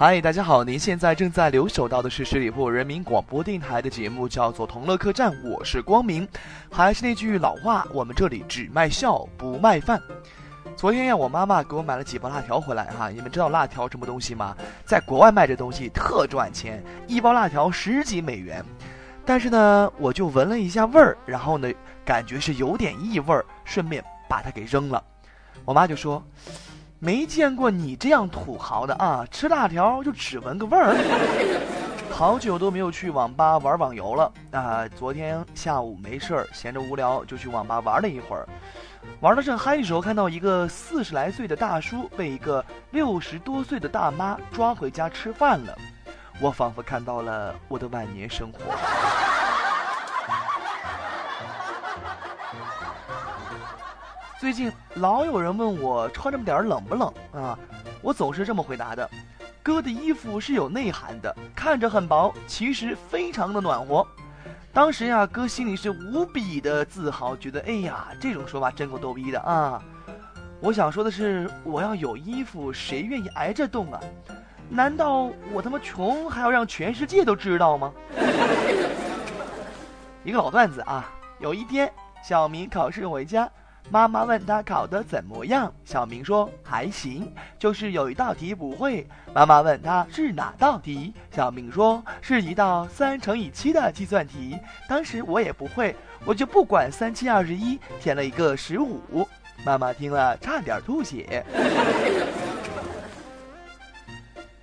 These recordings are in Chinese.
嗨，大家好！您现在正在留守到的是十里铺人民广播电台的节目，叫做《同乐客栈》，我是光明。还是那句老话，我们这里只卖笑不卖饭。昨天呀，我妈妈给我买了几包辣条回来哈。你们知道辣条什么东西吗？在国外卖这东西特赚钱，一包辣条十几美元。但是呢，我就闻了一下味儿，然后呢，感觉是有点异味儿，顺便把它给扔了。我妈就说。没见过你这样土豪的啊！吃辣条就只闻个味儿。好久都没有去网吧玩网游了啊！昨天下午没事儿，闲着无聊就去网吧玩了一会儿。玩的正嗨的时候，看到一个四十来岁的大叔被一个六十多岁的大妈抓回家吃饭了，我仿佛看到了我的晚年生活。最近老有人问我穿这么点儿冷不冷啊？我总是这么回答的：哥的衣服是有内涵的，看着很薄，其实非常的暖和。当时呀，哥心里是无比的自豪，觉得哎呀，这种说法真够逗逼的啊！我想说的是，我要有衣服，谁愿意挨着冻啊？难道我他妈穷还要让全世界都知道吗？一个老段子啊，有一天小明考试回家。妈妈问他考得怎么样，小明说还行，就是有一道题不会。妈妈问他是哪道题，小明说是一道三乘以七的计算题。当时我也不会，我就不管三七二十一，填了一个十五。妈妈听了差点吐血。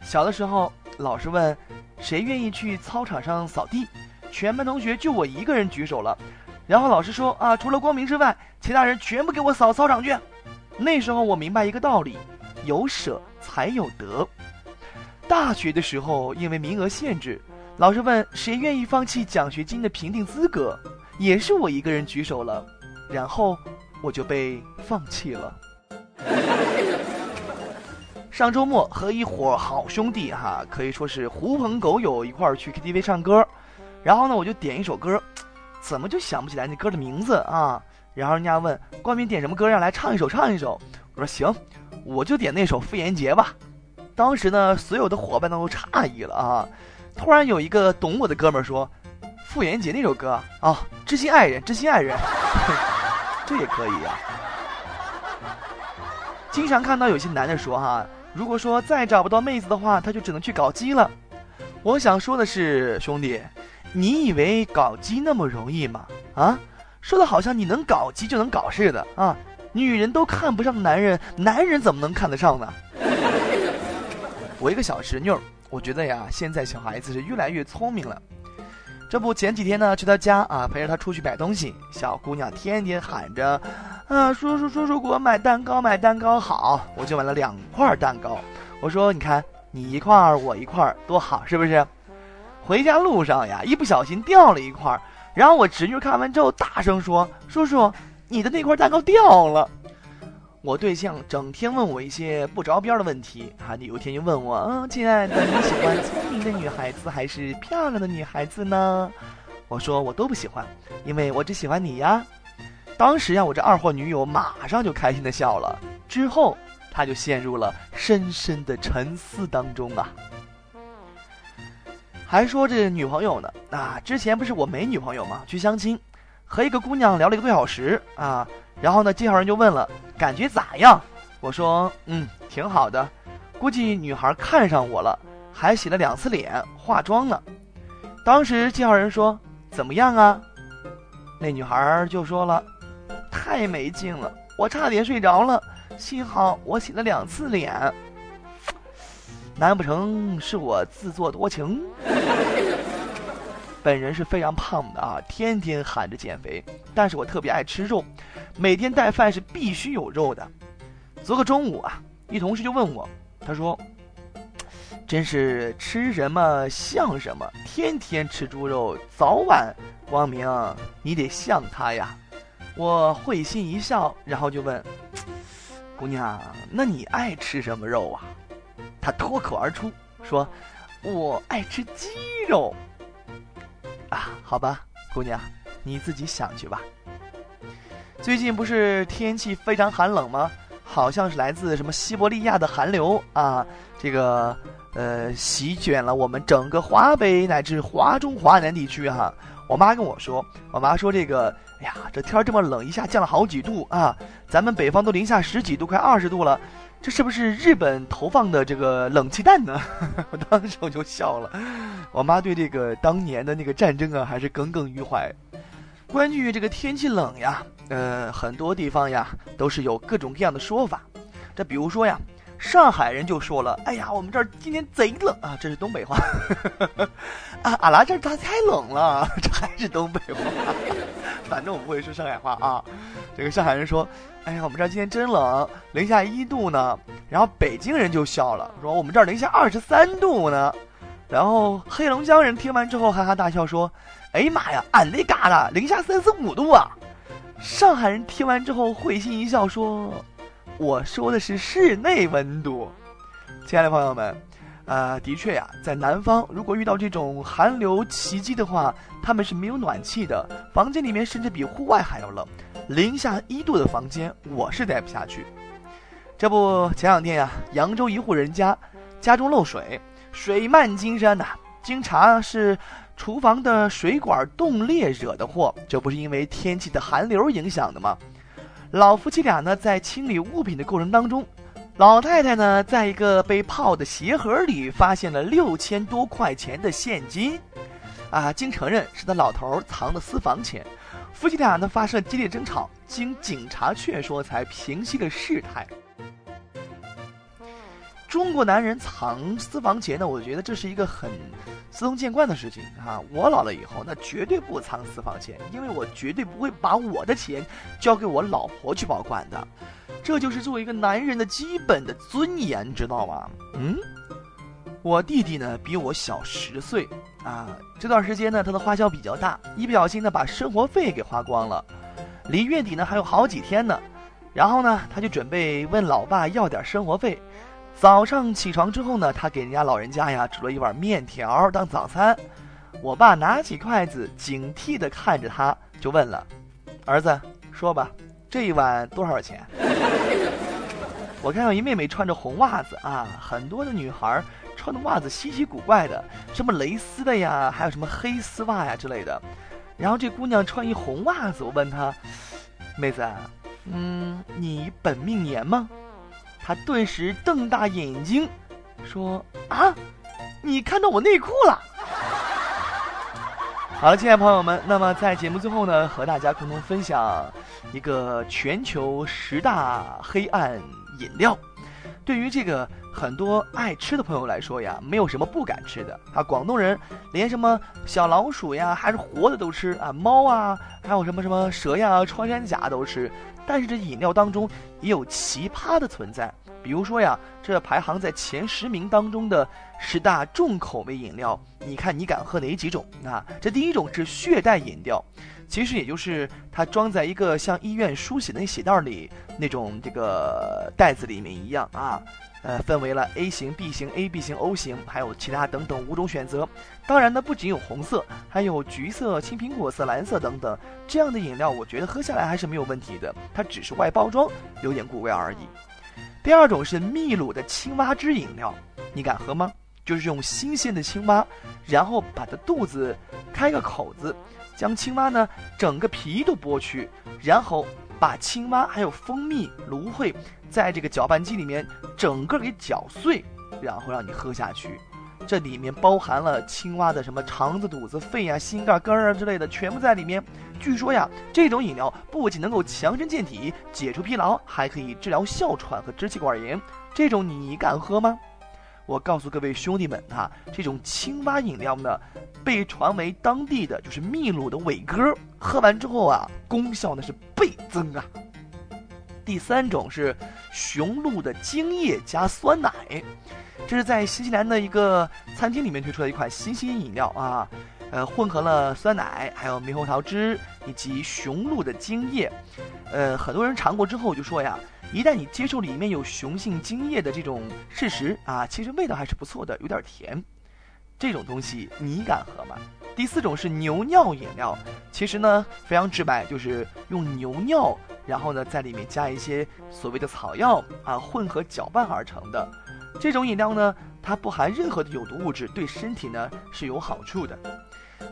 小的时候，老师问谁愿意去操场上扫地，全班同学就我一个人举手了。然后老师说啊，除了光明之外，其他人全部给我扫操场去。那时候我明白一个道理：有舍才有得。大学的时候，因为名额限制，老师问谁愿意放弃奖学金的评定资格，也是我一个人举手了。然后我就被放弃了。上周末和一伙好兄弟哈，可以说是狐朋狗友一块儿去 KTV 唱歌，然后呢，我就点一首歌。怎么就想不起来那歌的名字啊？然后人家问光明点什么歌，让来唱一首，唱一首。我说行，我就点那首《傅炎杰》吧。当时呢，所有的伙伴都诧异了啊。突然有一个懂我的哥们说：“傅炎杰那首歌啊，知心爱人，知心爱人，这也可以呀。”经常看到有些男的说哈，如果说再找不到妹子的话，他就只能去搞基了。我想说的是，兄弟。你以为搞基那么容易吗？啊，说的好像你能搞基就能搞似的啊！女人都看不上男人，男人怎么能看得上呢？我一个小侄女，我觉得呀，现在小孩子是越来越聪明了。这不，前几天呢，去他家啊，陪着他出去买东西，小姑娘天天喊着：“啊，叔叔叔叔，给我买蛋糕，买蛋糕好！”我就买了两块蛋糕。我说：“你看，你一块儿我一块儿多好，是不是？”回家路上呀，一不小心掉了一块，然后我侄女看完之后大声说：“叔叔，你的那块蛋糕掉了。”我对象整天问我一些不着边的问题，啊，你有一天就问我：“嗯，亲爱的，你喜欢聪明的女孩子还是漂亮的女孩子呢？”我说：“我都不喜欢，因为我只喜欢你呀。”当时呀，我这二货女友马上就开心的笑了，之后她就陷入了深深的沉思当中啊。还说这女朋友呢啊！之前不是我没女朋友吗？去相亲，和一个姑娘聊了一个多小时啊。然后呢，介绍人就问了，感觉咋样？我说，嗯，挺好的。估计女孩看上我了，还洗了两次脸，化妆呢。当时介绍人说，怎么样啊？那女孩就说了，太没劲了，我差点睡着了。幸好我洗了两次脸。难不成是我自作多情？本人是非常胖的啊，天天喊着减肥，但是我特别爱吃肉，每天带饭是必须有肉的。昨个中午啊，一同事就问我，他说：“真是吃什么像什么，天天吃猪肉，早晚光明，你得像他呀。”我会心一笑，然后就问：“ 姑娘，那你爱吃什么肉啊？”他脱口而出说：“我爱吃鸡肉。”啊，好吧，姑娘，你自己想去吧。最近不是天气非常寒冷吗？好像是来自什么西伯利亚的寒流啊。这个，呃，席卷了我们整个华北乃至华中华南地区哈。我妈跟我说，我妈说这个，哎呀，这天这么冷，一下降了好几度啊，咱们北方都零下十几度，快二十度了，这是不是日本投放的这个冷气弹呢？我当时我就笑了。我妈对这个当年的那个战争啊，还是耿耿于怀。关于这个天气冷呀，呃，很多地方呀都是有各种各样的说法。这比如说呀。上海人就说了：“哎呀，我们这儿今天贼冷啊！”这是东北话。啊，俺拉这儿它太冷了，这还是东北话。反正我不会说上海话啊。这个上海人说：“哎呀，我们这儿今天真冷，零下一度呢。”然后北京人就笑了，说：“我们这儿零下二十三度呢。”然后黑龙江人听完之后哈哈大笑说：“哎呀妈呀，俺那嘎达零下三十五度啊！”上海人听完之后会心一笑说。我说的是室内温度，亲爱的朋友们，啊，的确呀，在南方，如果遇到这种寒流袭击的话，他们是没有暖气的，房间里面甚至比户外还要冷，零下一度的房间，我是待不下去。这不，前两天呀，扬州一户人家家中漏水，水漫金山呐，经查是厨房的水管冻裂惹的祸，这不是因为天气的寒流影响的吗？老夫妻俩呢，在清理物品的过程当中，老太太呢，在一个被泡的鞋盒里发现了六千多块钱的现金，啊，经承认是他老头藏的私房钱，夫妻俩呢发生激烈争吵，经警察劝说才平息了事态。中国男人藏私房钱呢，我觉得这是一个很司空见惯的事情啊。我老了以后，那绝对不藏私房钱，因为我绝对不会把我的钱交给我老婆去保管的。这就是作为一个男人的基本的尊严，知道吗？嗯，我弟弟呢比我小十岁啊。这段时间呢，他的花销比较大，一不小心呢把生活费给花光了，离月底呢还有好几天呢。然后呢，他就准备问老爸要点生活费。早上起床之后呢，他给人家老人家呀煮了一碗面条当早餐。我爸拿起筷子，警惕地看着他，就问了：“儿子，说吧，这一碗多少钱？” 我看到一妹妹穿着红袜子啊，很多的女孩穿的袜子稀奇古怪的，什么蕾丝的呀，还有什么黑丝袜呀之类的。然后这姑娘穿一红袜子，我问她：“妹子，嗯，你本命年吗？”他顿时瞪大眼睛，说：“啊，你看到我内裤了？” 好了，亲爱的朋友们，那么在节目最后呢，和大家共同分享一个全球十大黑暗饮料。对于这个很多爱吃的朋友来说呀，没有什么不敢吃的啊。广东人连什么小老鼠呀，还是活的都吃啊，猫啊，还有什么什么蛇呀、穿山甲都吃。但是这饮料当中也有奇葩的存在，比如说呀，这排行在前十名当中的十大重口味饮料，你看你敢喝哪几种？啊，这第一种是血袋饮料，其实也就是它装在一个像医院输血的血袋里那种这个袋子里面一样啊。呃，分为了 A 型、B 型、AB 型、O 型，还有其他等等五种选择。当然呢，不仅有红色，还有橘色、青苹果色、蓝色等等。这样的饮料，我觉得喝下来还是没有问题的。它只是外包装有点古怪而已。第二种是秘鲁的青蛙汁饮料，你敢喝吗？就是用新鲜的青蛙，然后把它肚子开个口子，将青蛙呢整个皮都剥去，然后。把青蛙还有蜂蜜、芦荟，在这个搅拌机里面整个给搅碎，然后让你喝下去。这里面包含了青蛙的什么肠子、肚子、肺啊、心肝、肝啊之类的，全部在里面。据说呀，这种饮料不仅能够强身健体、解除疲劳，还可以治疗哮喘和支气管炎。这种你敢喝吗？我告诉各位兄弟们哈，这种青蛙饮料呢，被传为当地的就是秘鲁的伟哥，喝完之后啊，功效那是倍增啊。第三种是雄鹿的精液加酸奶，这是在新西兰的一个餐厅里面推出的一款新鲜饮料啊，呃，混合了酸奶、还有猕猴桃汁以及雄鹿的精液，呃，很多人尝过之后就说呀。一旦你接受里面有雄性精液的这种事实啊，其实味道还是不错的，有点甜。这种东西你敢喝吗？第四种是牛尿饮料，其实呢非常直白，就是用牛尿，然后呢在里面加一些所谓的草药啊，混合搅拌而成的。这种饮料呢。它不含任何的有毒物质，对身体呢是有好处的。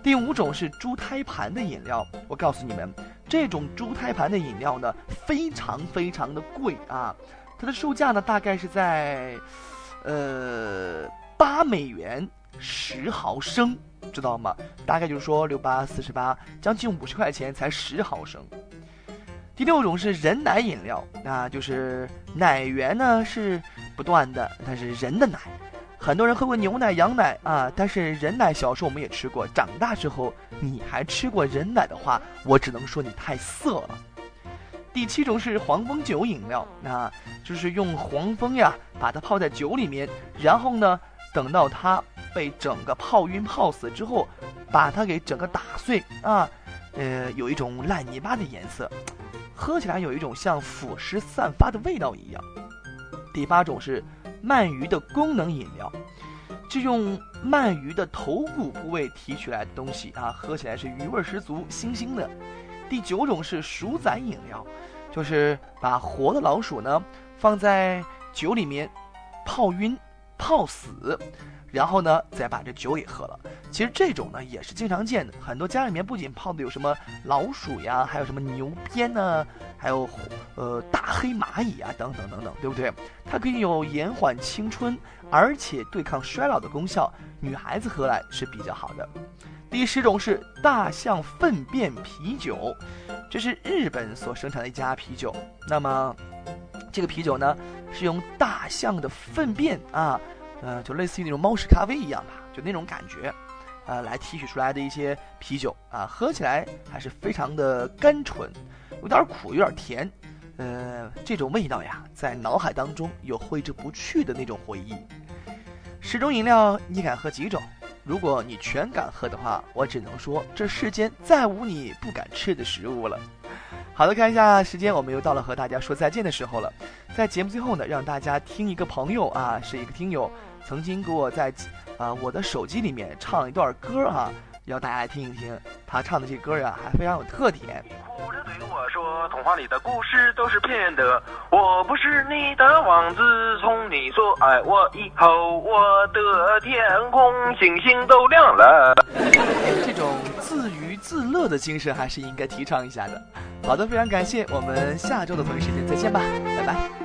第五种是猪胎盘的饮料，我告诉你们，这种猪胎盘的饮料呢非常非常的贵啊，它的售价呢大概是在，呃八美元十毫升，知道吗？大概就是说六八四十八，将近五十块钱才十毫升。第六种是人奶饮料，那就是奶源呢是不断的，但是人的奶。很多人喝过牛奶、羊奶啊，但是人奶小时候我们也吃过，长大之后你还吃过人奶的话，我只能说你太色了。第七种是黄蜂酒饮料，那就是用黄蜂呀把它泡在酒里面，然后呢等到它被整个泡晕泡死之后，把它给整个打碎啊，呃有一种烂泥巴的颜色，喝起来有一种像腐蚀散发的味道一样。第八种是。鳗鱼的功能饮料，就用鳗鱼的头骨部位提取来的东西啊，喝起来是鱼味十足，腥腥的。第九种是鼠仔饮料，就是把活的老鼠呢放在酒里面泡晕、泡死。然后呢，再把这酒给喝了。其实这种呢也是经常见的，很多家里面不仅泡的有什么老鼠呀，还有什么牛鞭呢，还有呃大黑蚂蚁啊，等等等等，对不对？它可以有延缓青春，而且对抗衰老的功效，女孩子喝来是比较好的。第十种是大象粪便啤酒，这是日本所生产的一家啤酒。那么这个啤酒呢，是用大象的粪便啊。呃，就类似于那种猫屎咖啡一样吧，就那种感觉，呃，来提取出来的一些啤酒啊，喝起来还是非常的甘醇，有点苦，有点甜，呃，这种味道呀，在脑海当中有挥之不去的那种回忆。十种饮料，你敢喝几种？如果你全敢喝的话，我只能说这世间再无你不敢吃的食物了。好的，看一下时间，我们又到了和大家说再见的时候了。在节目最后呢，让大家听一个朋友啊，是一个听友，曾经给我在啊我的手机里面唱一段歌啊，要大家听一听。他唱的这歌呀，还非常有特点。哭着对我说，童话里的故事都是骗的，我不是你的王子。从你说爱我以后，我的天空星星都亮了。这种自娱自乐的精神还是应该提倡一下的。好的，非常感谢，我们下周的同一时间再见吧，拜拜。